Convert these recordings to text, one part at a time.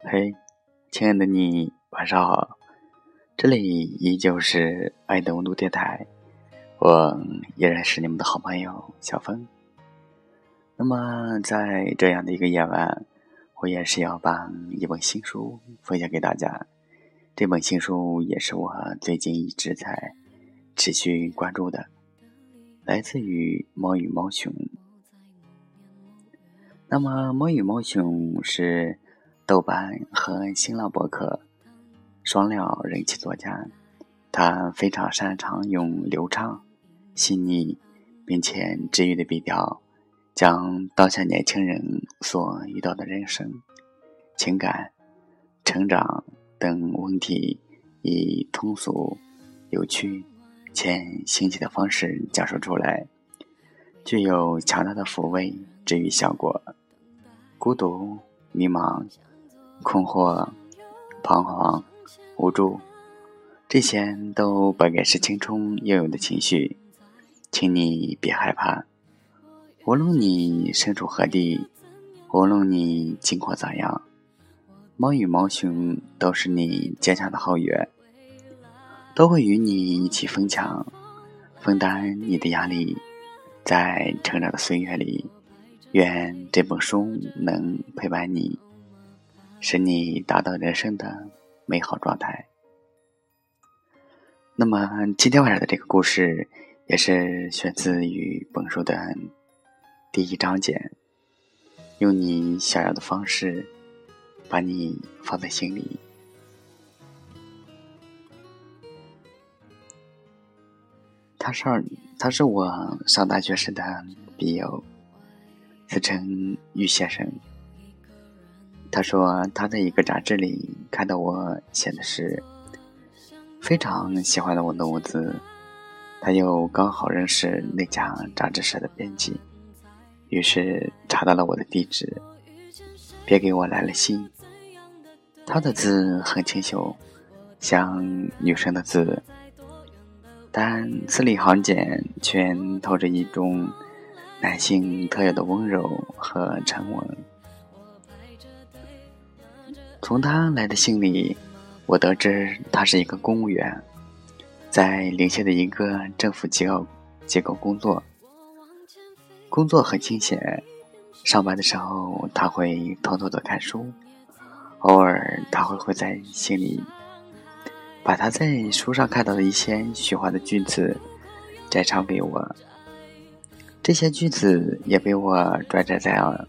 嘿，亲爱的你，晚上好！这里依旧是爱的温度电台，我依然是你们的好朋友小峰。那么，在这样的一个夜晚，我也是要把一本新书分享给大家。这本新书也是我最近一直在持续关注的，来自于猫与猫熊。那么，猫与猫熊是。豆瓣和新浪博客双料人气作家，他非常擅长用流畅、细腻并且治愈的笔调，将当下年轻人所遇到的人生、情感、成长等问题，以通俗、有趣且新奇的方式讲述出来，具有强大的抚慰、治愈效果。孤独、迷茫。困惑、彷徨、无助，这些都本该是青春应有的情绪，请你别害怕。无论你身处何地，无论你近况咋样，猫与猫熊都是你坚强的后援，都会与你一起分享、分担你的压力。在成长的岁月里，愿这本书能陪伴你。使你达到人生的美好状态。那么今天晚上的这个故事，也是选自于本书的第一章节。用你想要的方式，把你放在心里。他是他是我上大学时的笔友，自称玉先生。他说他在一个杂志里看到我写的诗，非常喜欢的我的文字。他又刚好认识那家杂志社的编辑，于是查到了我的地址，便给我来了信。他的字很清秀，像女生的字，但字里行间却透着一种男性特有的温柔和沉稳。从他来的信里，我得知他是一个公务员，在临县的一个政府机构机构工作。工作很清闲，上班的时候他会偷偷的看书，偶尔他会会在信里把他在书上看到的一些喜欢的句子摘抄给我，这些句子也被我转载在了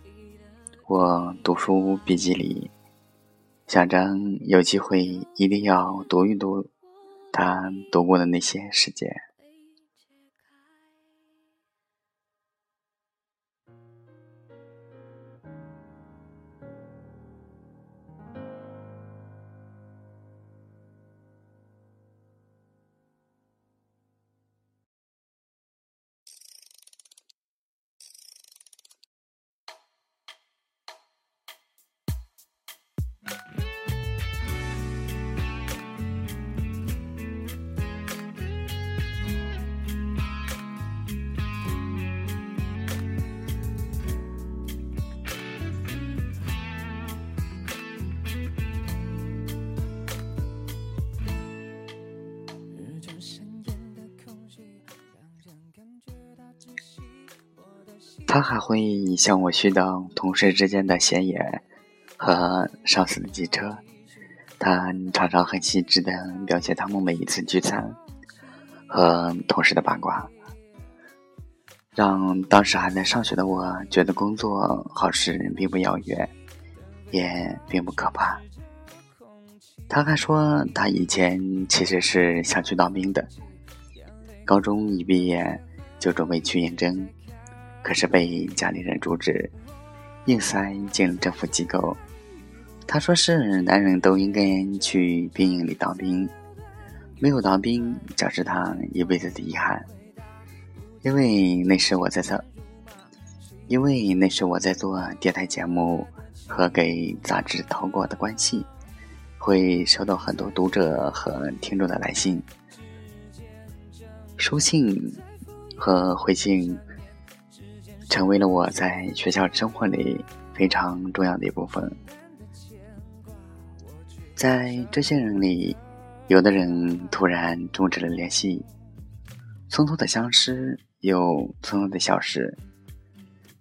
我读书笔记里。小张有机会一定要读一读他读过的那些时间。他还会向我絮叨同事之间的闲言和上司的机车，他常常很细致地描写他们每一次聚餐和同事的八卦，让当时还在上学的我觉得工作好事并不遥远，也并不可怕。他还说他以前其实是想去当兵的，高中一毕业就准备去应征。可是被家里人阻止，硬塞进政府机构。他说：“是男人都应该去兵营里当兵，没有当兵将是他一辈子的遗憾。”因为那时我在做，因为那时我在做电台节目和给杂志投过的关系，会收到很多读者和听众的来信、书信和回信。成为了我在学校生活里非常重要的一部分。在这些人里，有的人突然终止了联系，匆匆的相识又匆匆的消失；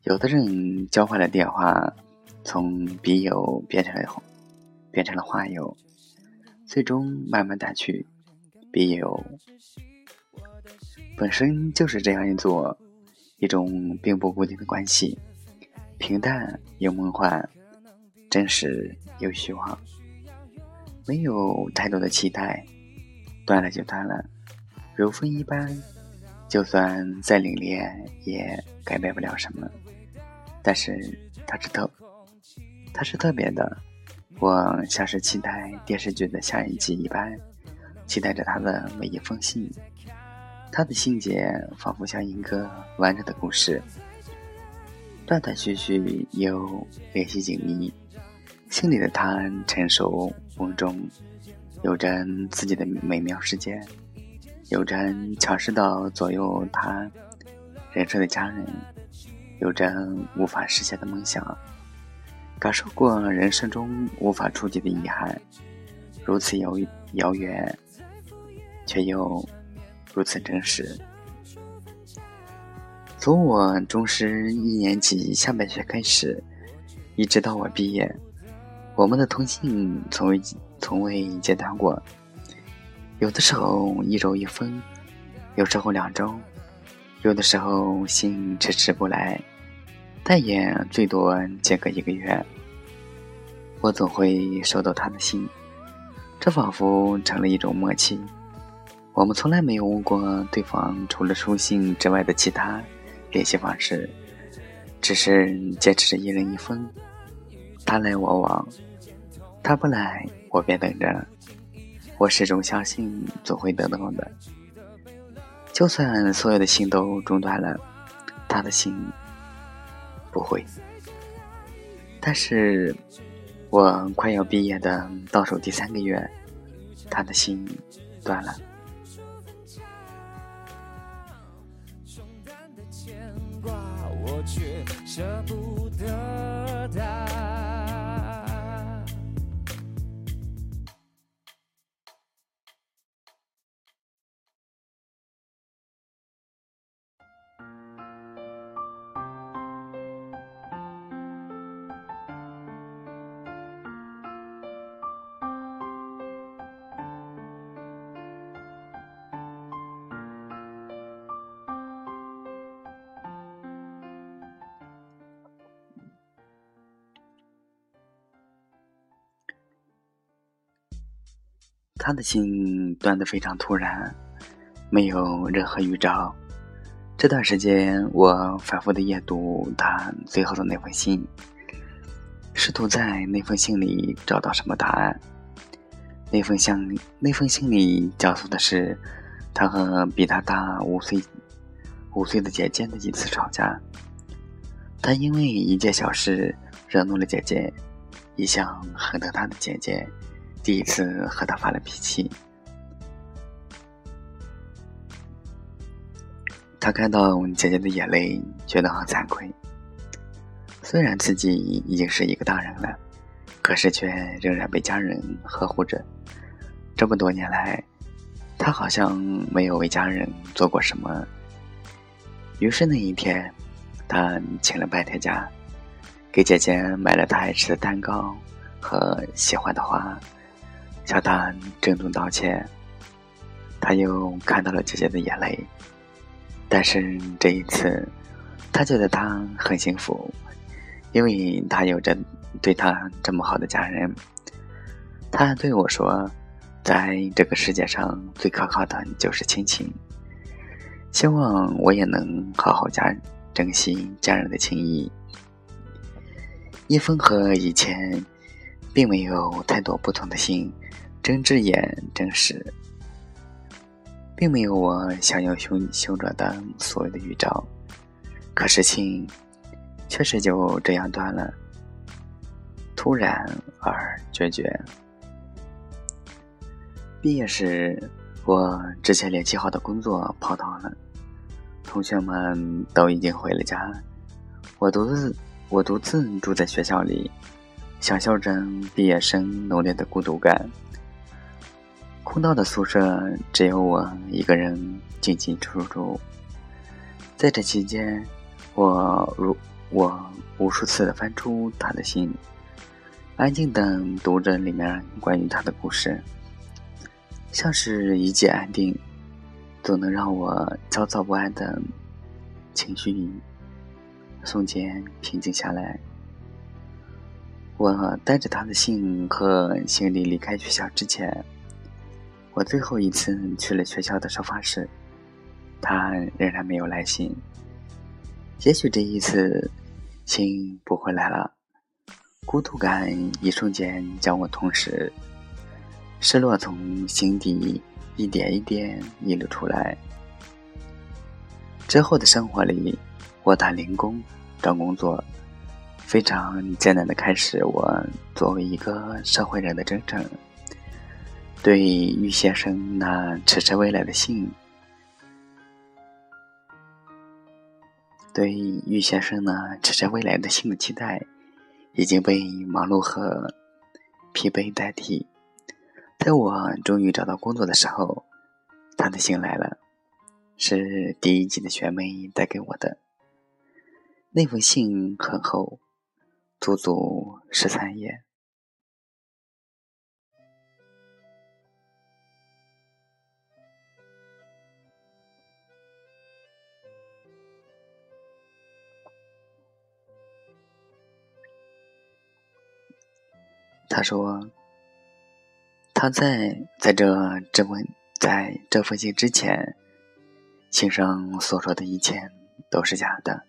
有的人交换了电话，从笔友变成了变成了花友，最终慢慢淡去。笔友本身就是这样一座一种并不固定的关系，平淡又梦幻，真实又虚妄。没有太多的期待，断了就断了，如风一般。就算再凛冽，也改变不了什么。但是它是特，它是特别的。我像是期待电视剧的下一集一般，期待着他的每一封信。他的信节仿佛像一个完整的故事，断断续续又联系紧密。心里的他成熟稳重，有着自己的美妙世界，有着强势到左右他人生的家人，有着无法实现的梦想，感受过人生中无法触及的遗憾，如此遥遥远，却又如此真实。从我中师一年级下半学开始，一直到我毕业。我们的通信从未从未间断过，有的时候一周一封，有时候两周，有的时候信迟迟不来，但也最多间隔一个月。我总会收到他的信，这仿佛成了一种默契。我们从来没有问过对方除了书信之外的其他联系方式，只是坚持着一人一封，他来我往。他不来，我便等着。我始终相信，总会得到的。就算所有的信都中断了，他的信不会。但是，我快要毕业的倒数第三个月，他的心断了。牵挂我却舍不得他。他的信断得非常突然，没有任何预兆。这段时间，我反复的阅读他最后的那封信，试图在那封信里找到什么答案。那封信，那封信里讲述的是他和比他大五岁、五岁的姐姐的一次吵架。他因为一件小事惹怒了姐姐，一向很疼他的姐姐。第一次和他发了脾气，他看到姐姐的眼泪，觉得很惭愧。虽然自己已经是一个大人了，可是却仍然被家人呵护着。这么多年来，他好像没有为家人做过什么。于是那一天，他请了半天假，给姐姐买了她爱吃的蛋糕和喜欢的花。向他郑重道歉，他又看到了姐姐的眼泪，但是这一次，他觉得他很幸福，因为他有着对他这么好的家人。他对我说，在这个世界上最可靠的就是亲情，希望我也能好好家珍惜家人的情谊。一封和以前并没有太多不同的信。睁只眼，真实，并没有我想要修修着的所谓的预兆，可是情确实就这样断了，突然而决绝。毕业时，我之前联系好的工作泡汤了，同学们都已经回了家，我独自我独自住在学校里，享受着毕业生浓烈的孤独感。空荡的宿舍只有我一个人进进出出。在这期间，我如我无数次的翻出他的信，安静的读着里面关于他的故事，像是一剂安定，总能让我焦躁不安的情绪瞬间平静下来。我带着他的信和行李离开学校之前，我最后一次去了学校的收发室。他仍然没有来信。也许这一次，信不会来了。孤独感一瞬间将我吞噬，失落从心底一点一点溢了出来。之后的生活里，我打零工找工作，非常艰难的开始我作为一个社会人的征程。对于先生那迟迟未来的信。对玉先生呢，迟迟未来的新的期待，已经被忙碌和疲惫代替。在我终于找到工作的时候，他的信来了，是第一季的学妹带给我的。那封信很厚，足足十三页。他说：“他在在这这封在这封信之前，信上所说的一切都是假的。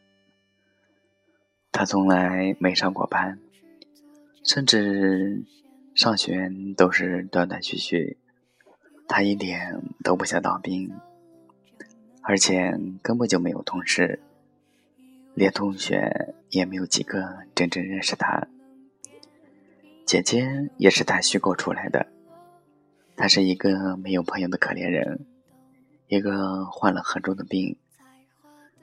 他从来没上过班，甚至上学都是断断续续。他一点都不想当兵，而且根本就没有同事，连同学也没有几个真正认识他。”姐姐也是他虚构出来的，他是一个没有朋友的可怜人，一个患了很重的病，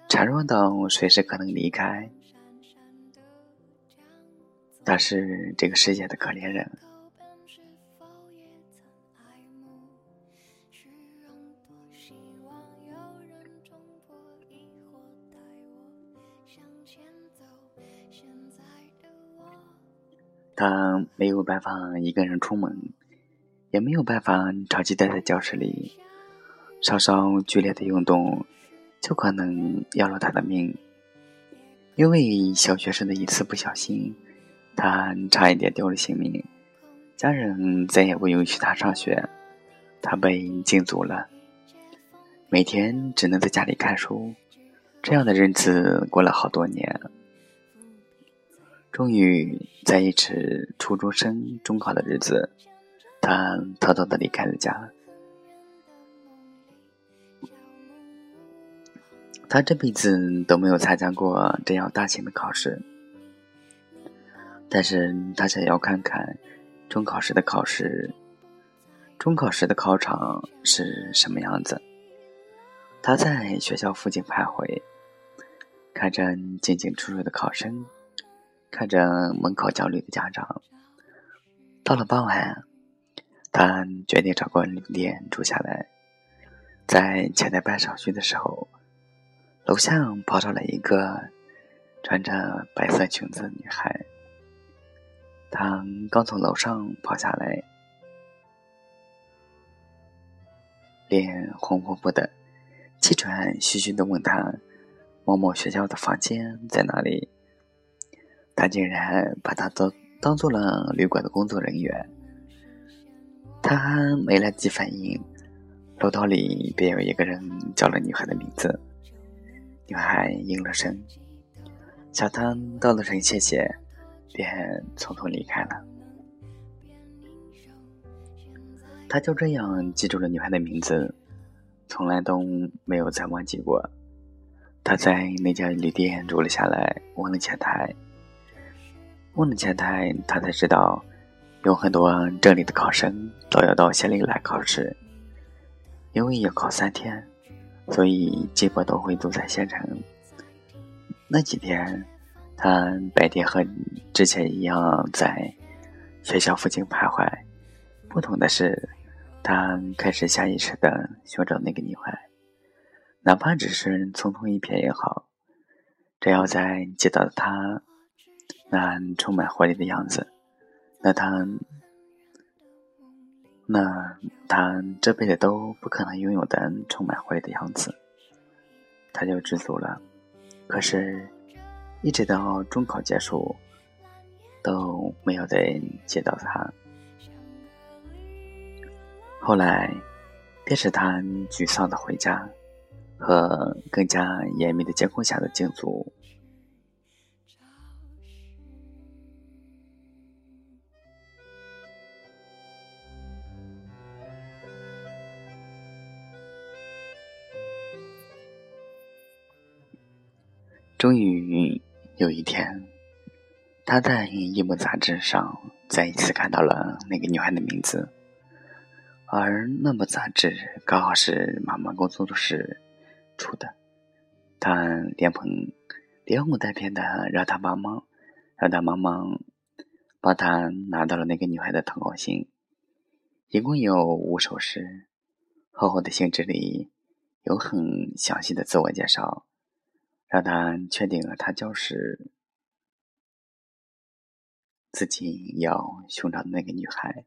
孱弱到随时可能离开。他是这个世界的可怜人。他没有办法一个人出门，也没有办法长期待在教室里，稍稍剧烈的运动就可能要了他的命。因为小学生的一次不小心，他差一点丢了性命，家人再也不允许他上学，他被禁足了，每天只能在家里看书。这样的日子过了好多年。终于在一次初中生中考的日子，他偷偷的离开了家。他这辈子都没有参加过这样大型的考试，但是他想要看看中考时的考试，中考时的考场是什么样子。他在学校附近徘徊，看着进进出出的考生。看着门口焦虑的家长，到了傍晚，他决定找个旅店住下来。在前台办手续的时候，楼下跑上来一个穿着白色裙子的女孩。她刚从楼上跑下来，脸红扑扑的，气喘吁吁的问他：“某某学校的房间在哪里？”他竟然把他当当做了旅馆的工作人员。他没来及反应，楼道里便有一个人叫了女孩的名字。女孩应了声，小汤道了声谢谢，便匆匆离开了。他就这样记住了女孩的名字，从来都没有再忘记过。他在那家旅店住了下来，问了前台。问了前台，他才知道，有很多这里的考生都要到县里来考试，因为要考三天，所以基本都会住在县城。那几天，他白天和之前一样在学校附近徘徊，不同的是，他开始下意识的寻找那个女孩，哪怕只是匆匆一瞥也好，只要在见到她那充满活力的样子，那他，那他这辈子都不可能拥有的充满活力的样子，他就知足了。可是。一直到中考结束，都没有再见到他。后来，便是他沮丧的回家，和更加严密的监控下的静足。终于有一天，他在一本杂志上再一次看到了那个女孩的名字，而那本杂志刚好是妈妈工作室出的。他连捧连哄带骗的让他帮忙，让他帮忙帮他拿到了那个女孩的投稿信，一共有五首诗，厚厚的信纸里有很详细的自我介绍。让他确定了，他就是自己要寻找的那个女孩。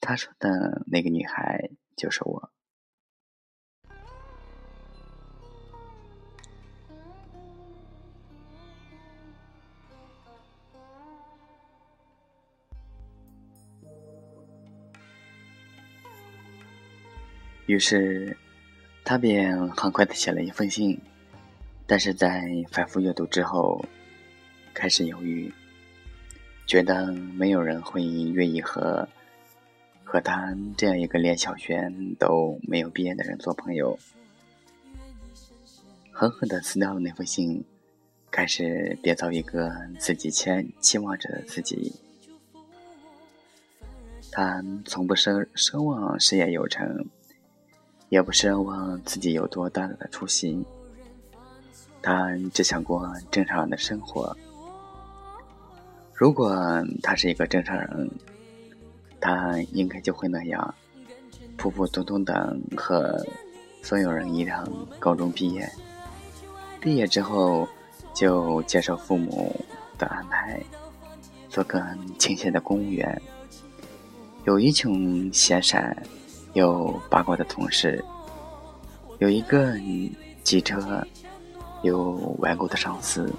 他说的那个女孩就是我。于是，他便很快的写了一封信。但是在反复阅读之后，开始犹豫，觉得没有人会愿意和和他这样一个连小学都没有毕业的人做朋友，狠狠的撕掉了那封信，开始编造一个自己期期望着的自己。他从不奢奢望事业有成，也不奢望自己有多大的出息。他只想过正常人的生活。如果他是一个正常人，他应该就会那样，普普通通的和所有人一样，高中毕业，毕业之后就接受父母的安排，做个清闲的公务员，有一群闲散又八卦的同事，有一个机车。有顽固的上司，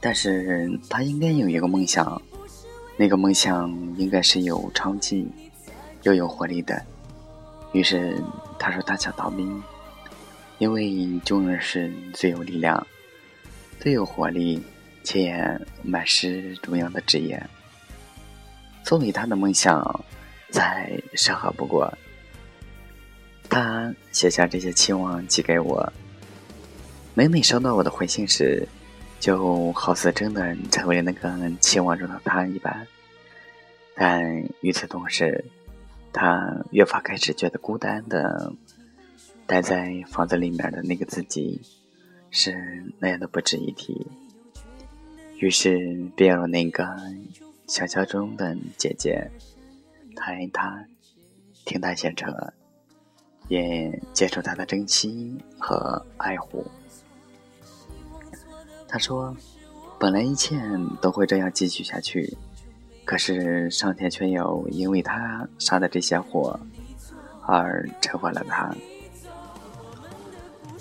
但是他应该有一个梦想，那个梦想应该是有长气又有活力的。于是他说他想当兵，因为军人是最有力量、最有活力且满是中央的职业。作为他的梦想，再适合不过。他写下这些期望寄给我，每每收到我的回信时，就好似真的成为那个期望中的他一般。但与此同时，他越发开始觉得孤单的，待在房子里面的那个自己，是那样的不值一提。于是便有那个。想象中的姐姐，她爱他，听他写车，也接受他的珍惜和爱护。他说：“本来一切都会这样继续下去，可是上天却又因为他杀的这些祸而惩罚了他。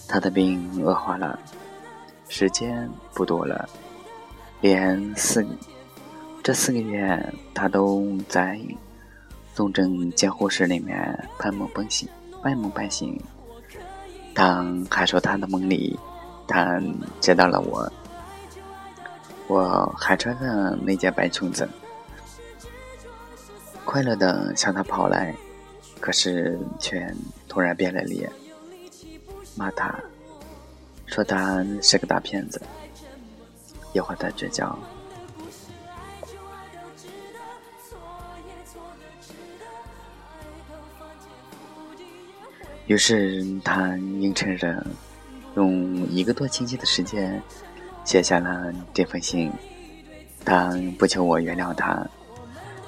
他的病恶化了，时间不多了，连四。”这四个月，他都在重症监护室里面半梦半醒，半梦半醒。他还说他的梦里，他见到了我，我还穿着那件白裙子，快乐的向他跑来，可是却突然变了脸，骂他，说他是个大骗子，也和他绝交。于是他硬撑着，用一个多星期的时间写下了这封信。他不求我原谅他，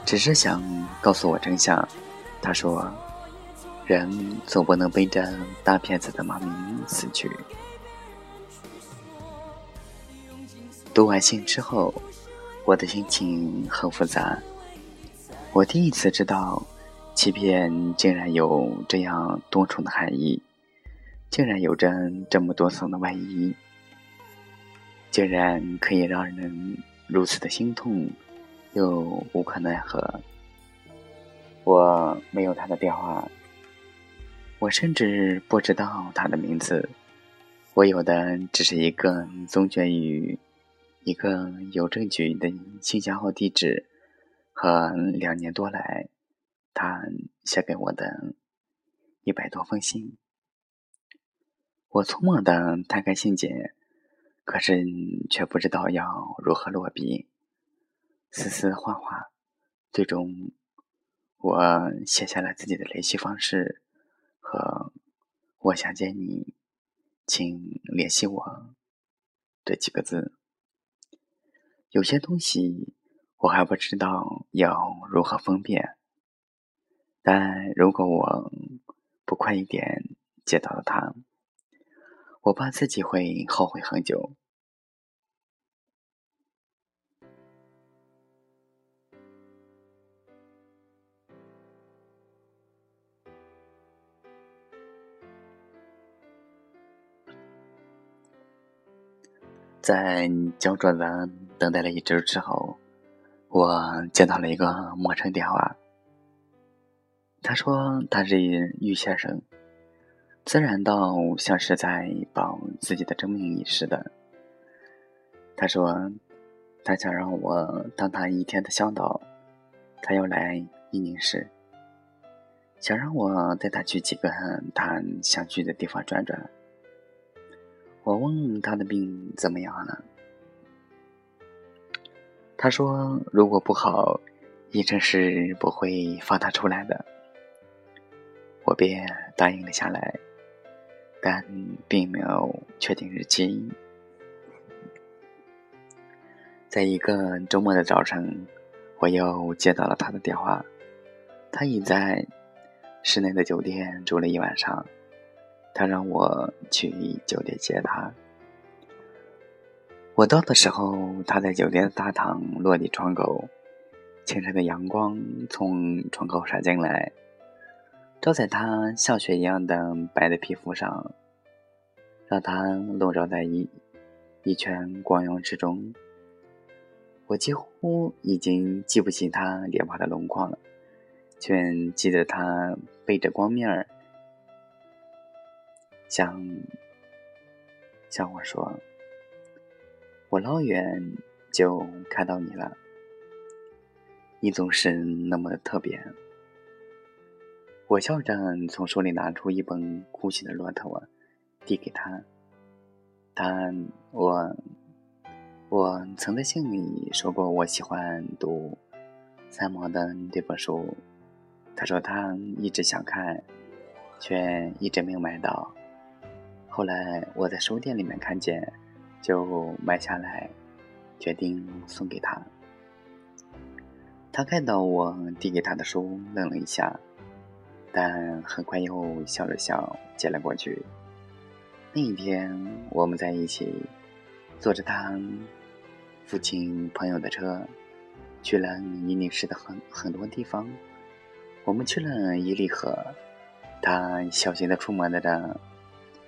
只是想告诉我真相。他说：“人总不能背着大骗子的骂名死去。”读完信之后，我的心情很复杂。我第一次知道。欺骗竟然有这样多重的含义，竟然有着这么多层的外衣，竟然可以让人如此的心痛，又无可奈何。我没有他的电话，我甚至不知道他的名字，我有的只是一个宗卷于一个邮政局的信箱号地址和两年多来。他写给我的一百多封信，我匆忙的摊开信笺，可是却不知道要如何落笔，丝丝画画，最终我写下了自己的联系方式和“我想见你，请联系我”这几个字。有些东西我还不知道要如何分辨。但如果我不快一点接到了他，我怕自己会后悔很久。在焦灼的等待了一周之后，我接到了一个陌生电话。他说他是玉先生，自然到像是在保自己的真命一似的。他说他想让我当他一天的向导，他要来伊宁市，想让我带他去几个他想去的地方转转。我问他的病怎么样了，他说如果不好，医生是不会放他出来的。我便答应了下来，但并没有确定日期。在一个周末的早晨，我又接到了他的电话，他已在市内的酒店住了一晚上，他让我去酒店接他。我到的时候，他在酒店的大堂落地窗口，清晨的阳光从窗口洒进来。照在他像雪一样的白的皮肤上，让他笼罩在一一圈光阳之中。我几乎已经记不起他脸庞的轮廓了，却记得他背着光面儿，向向我说：“我老远就看到你了，你总是那么的特别。”我笑着从手里拿出一本《哭泣的骆驼》，递给他。他我我曾在信里说过，我喜欢读三毛的这本书。他说他一直想看，却一直没有买到。后来我在书店里面看见，就买下来，决定送给他。他看到我递给他的书，愣了一下。但很快又笑了笑，接了过去。那一天，我们在一起，坐着他父亲朋友的车，去了伊宁市的很很多地方。我们去了伊犁河，他小心的触摸着，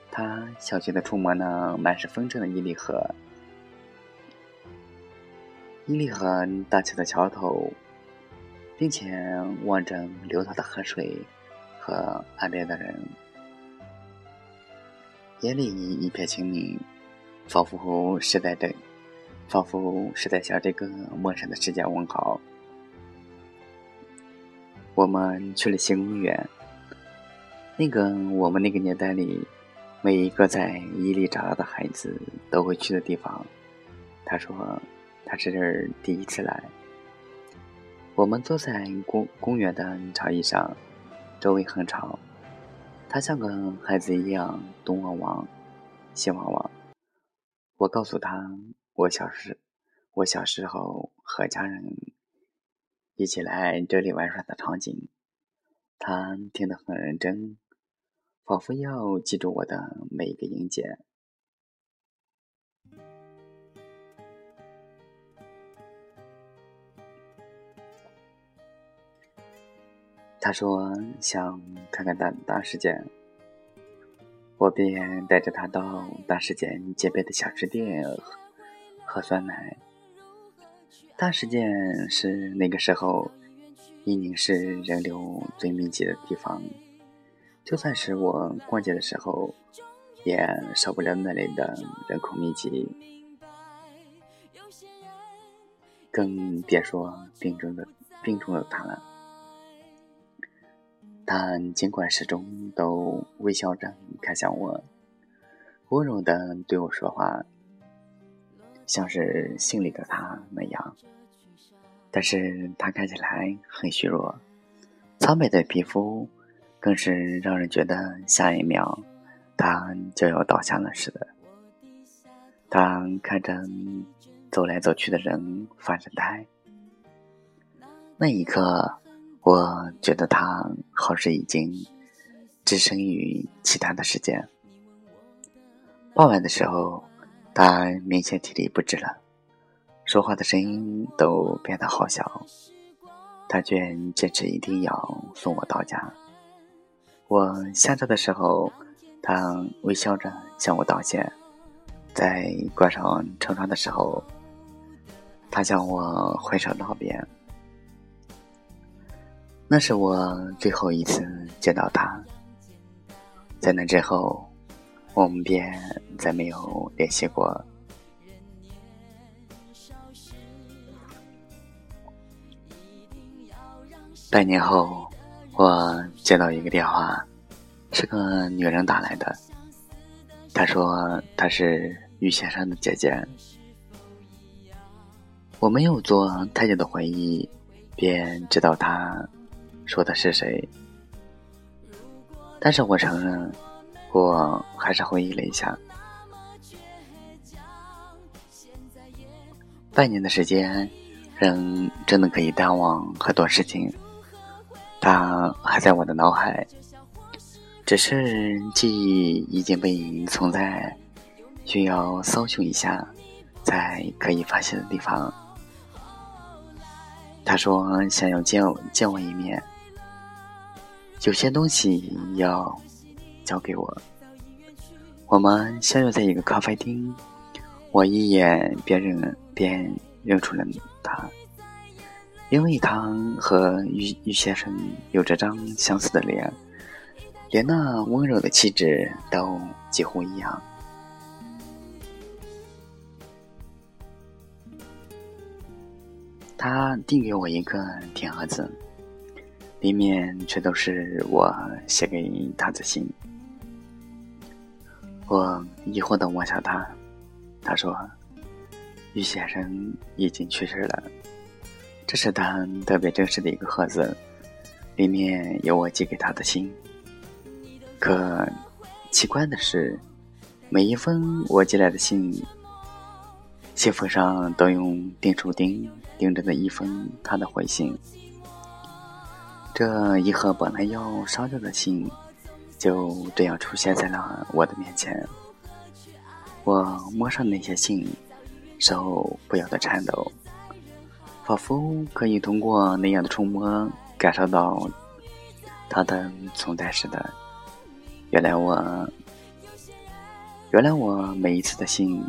他小心的触摸那满是风筝的伊犁河。伊犁河大桥的桥头，并且望着流淌的河水。和岸边的人，眼里一片清明，仿佛是在等，仿佛是在向这个陌生的世界问好。我们去了新公园，那个我们那个年代里每一个在伊犁长大的孩子都会去的地方。他说他是第一次来。我们坐在公公园的长椅上。周围很吵，他像个孩子一样东望望、西望望。我告诉他，我小时我小时候和家人一起来这里玩耍的场景。他听得很认真，仿佛要记住我的每一个音节。他说想看看大大世界，我便带着他到大世界街边的小吃店喝酸奶。大世界是那个时候伊宁市人流最密集的地方，就算是我逛街的时候，也少不了那里的人口密集，更别说病重的病重的他了。但尽管始终都微笑着看向我，温柔的对我说话，像是心里的他那样。但是他看起来很虚弱，苍白的皮肤更是让人觉得下一秒他就要倒下了似的。他看着走来走去的人发着呆，那一刻。我觉得他好似已经置身于其他的世界。傍晚的时候，他明显体力不支了，说话的声音都变得好小。他却坚持一定要送我到家。我下车的时候，他微笑着向我道谢。在关上车窗的时候，他向我挥手道别。那是我最后一次见到他，在那之后，我们便再没有联系过。半年后，我接到一个电话，是个女人打来的。她说她是于先生的姐姐。我没有做太久的回忆，便知道她。说的是谁？但是我承认，我还是回忆了一下。半年的时间，人真的可以淡忘很多事情。它还在我的脑海，只是记忆已经被存在需要搜寻一下才可以发现的地方。他说想要见见我一面。有些东西要交给我。我们相约在一个咖啡厅，我一眼便认便认出了他，因为他和于于先生有着张相似的脸，连那温柔的气质都几乎一样。他递给我一个铁盒子。里面却都是我写给他的信。我疑惑的望向他，他说：“于先生已经去世了。”这是他特别正式的一个盒子，里面有我寄给他的信。可奇怪的是，每一封我寄来的信，信封上都用订书钉钉着的一封他的回信。这一盒本来要烧掉的信，就这样出现在了我的面前。我摸上那些信，手不由得颤抖，仿佛可以通过那样的触摸感受到它的存在似的。原来我，原来我每一次的信，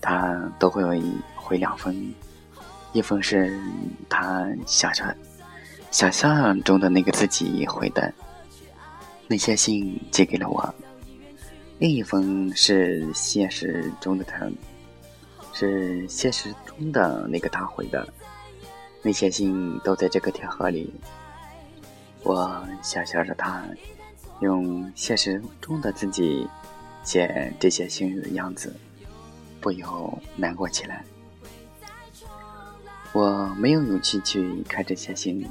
他都会回两封，一封是他想象。想象中的那个自己回的那些信寄给了我，另一封是现实中的他，是现实中的那个他回的。那些信都在这个铁盒里。我想象着他用现实中的自己写这些信的样子，不由难过起来。我没有勇气去看这些信。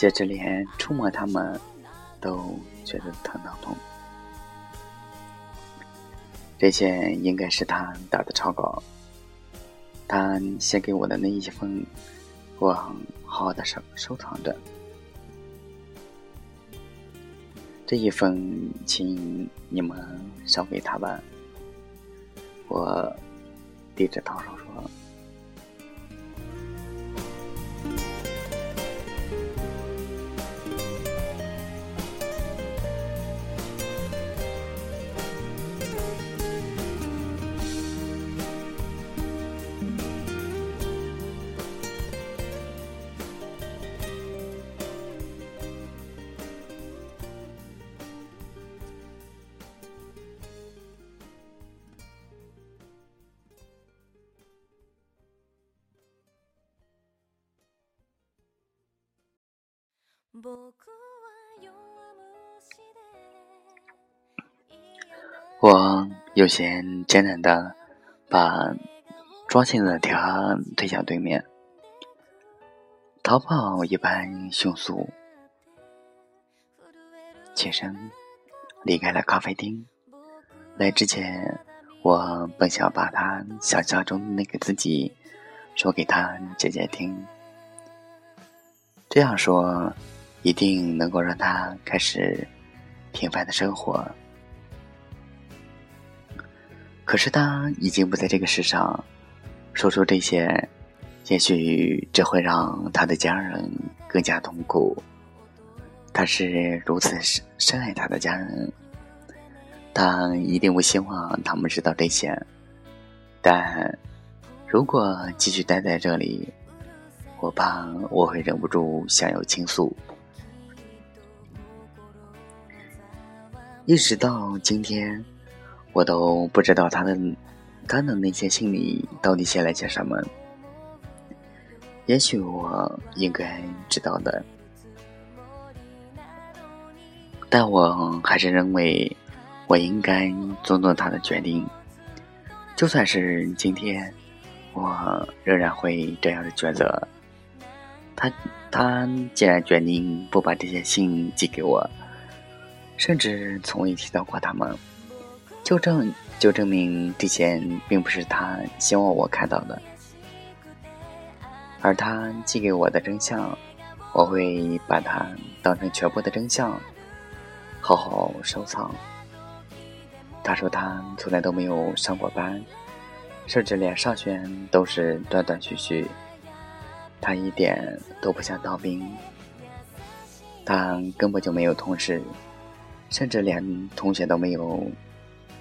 接着连触摸它们都觉得疼疼痛。这些应该是他打的草稿。他写给我的那一封，我好好的收收藏着。这一封，请你们捎给他吧。我低着头说。我有些艰难的把装信的条推向对面，逃跑一般迅速，起身离开了咖啡厅。来之前，我本想把他想象中的那个自己说给他姐姐听，这样说。一定能够让他开始平凡的生活。可是他已经不在这个世上，说出这些，也许只会让他的家人更加痛苦。他是如此深深爱他的家人，他一定不希望他们知道这些。但如果继续待在这里，我怕我会忍不住想要倾诉。一直到今天，我都不知道他的他的那些信里到底写了些什么。也许我应该知道的，但我还是认为我应该尊重他的决定。就算是今天，我仍然会这样的抉择。他他既然决定不把这些信寄给我。甚至从未提到过他们，就证就证明这些并不是他希望我看到的，而他寄给我的真相，我会把它当成全部的真相，好好收藏。他说他从来都没有上过班，甚至连上学都是断断续续，他一点都不想当兵，他根本就没有同事。甚至连同学都没有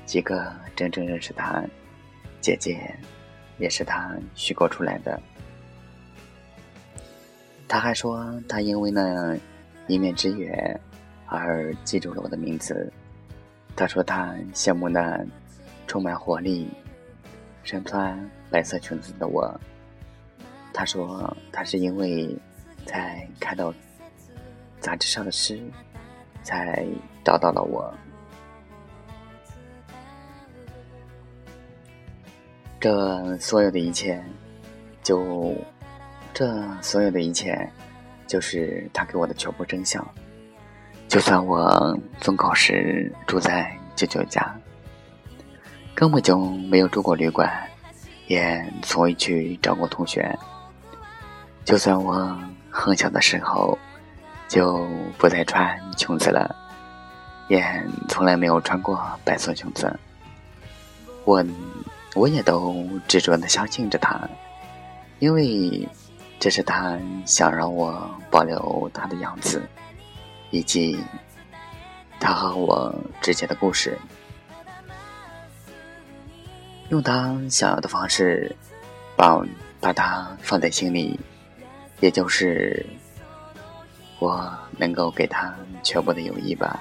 几个真正认识他，姐姐也是他虚构出来的。他还说，他因为那一面之缘而记住了我的名字。他说他羡慕那充满活力、身穿白色裙子的我。他说他是因为在看到杂志上的诗。才找到了我。这所有的一切，就这所有的一切，就是他给我的全部真相。就算我中考时住在舅舅家，根本就没有住过旅馆，也从未去找过同学。就算我很小的时候。就不再穿裙子了，也从来没有穿过白色裙子。我，我也都执着的相信着他，因为这是他想让我保留他的样子，以及他和我之间的故事，用他想要的方式，把把他放在心里，也就是。我能够给他全部的友谊吧。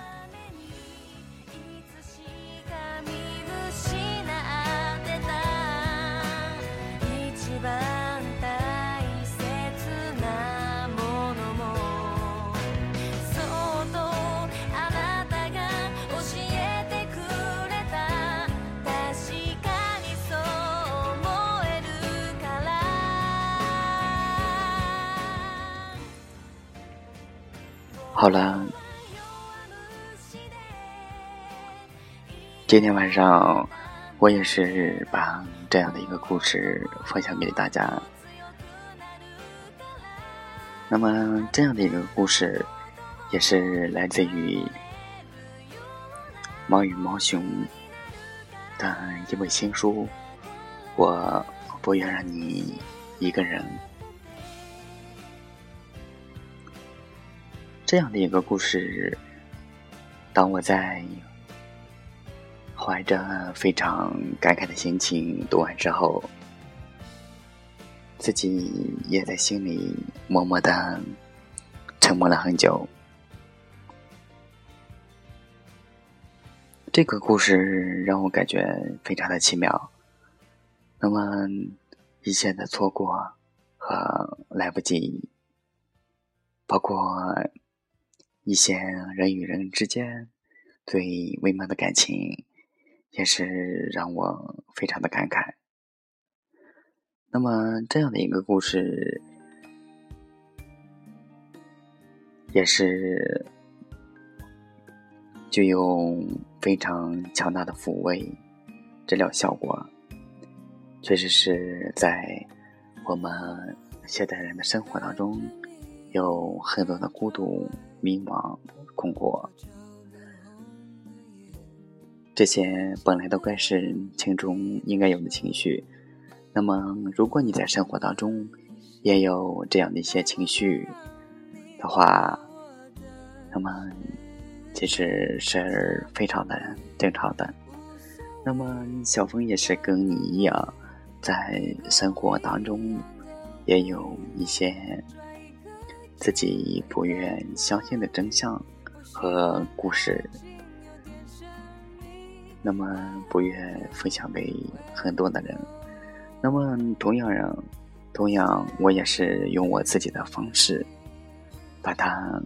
好了。今天晚上我也是把这样的一个故事分享给大家。那么这样的一个故事也是来自于猫与猫熊的一本新书。我不愿让你一个人这样的一个故事，当我在怀着非常感慨的心情读完之后。自己也在心里默默的沉默了很久。这个故事让我感觉非常的奇妙。那么，一切的错过和来不及，包括一些人与人之间最微妙的感情，也是让我非常的感慨。那么，这样的一个故事，也是具有非常强大的抚慰治疗效果。确实是在我们现代人的生活当中，有很多的孤独、迷茫、困惑，这些本来都该是情中应该有的情绪。那么，如果你在生活当中也有这样的一些情绪的话，那么其实是非常的正常的。那么，小峰也是跟你一样，在生活当中也有一些自己不愿相信的真相和故事，那么不愿分享给很多的人。那么，同样人，同样，我也是用我自己的方式，把它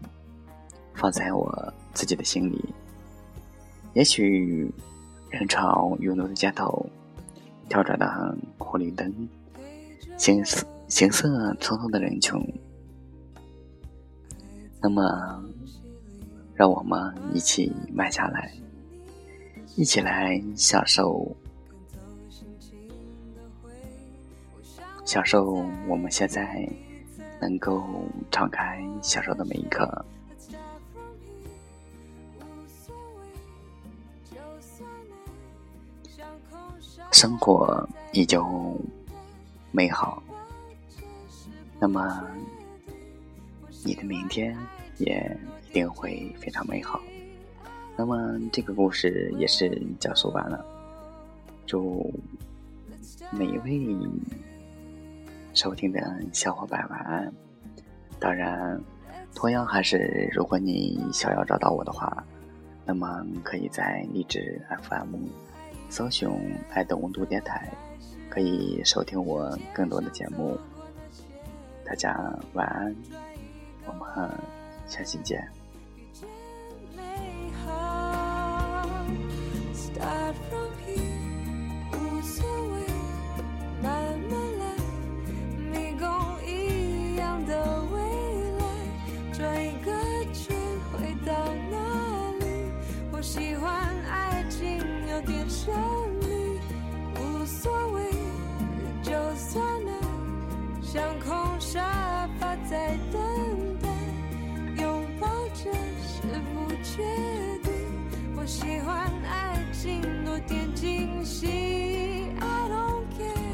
放在我自己的心里。也许，人潮拥堵的街头，跳着的红绿灯，行色行色匆匆的人群，那么，让我们一起慢下来，一起来享受。享受我们现在能够敞开享受的每一刻。生活依旧美好，那么你的明天也一定会非常美好。那么这个故事也是讲述完了，祝每一位。收听的小伙伴晚安。当然，同样还是，如果你想要找到我的话，那么可以在荔枝 FM 搜寻“爱的温度电台”，可以收听我更多的节目。大家晚安，我们下期见。点惊喜。I don't care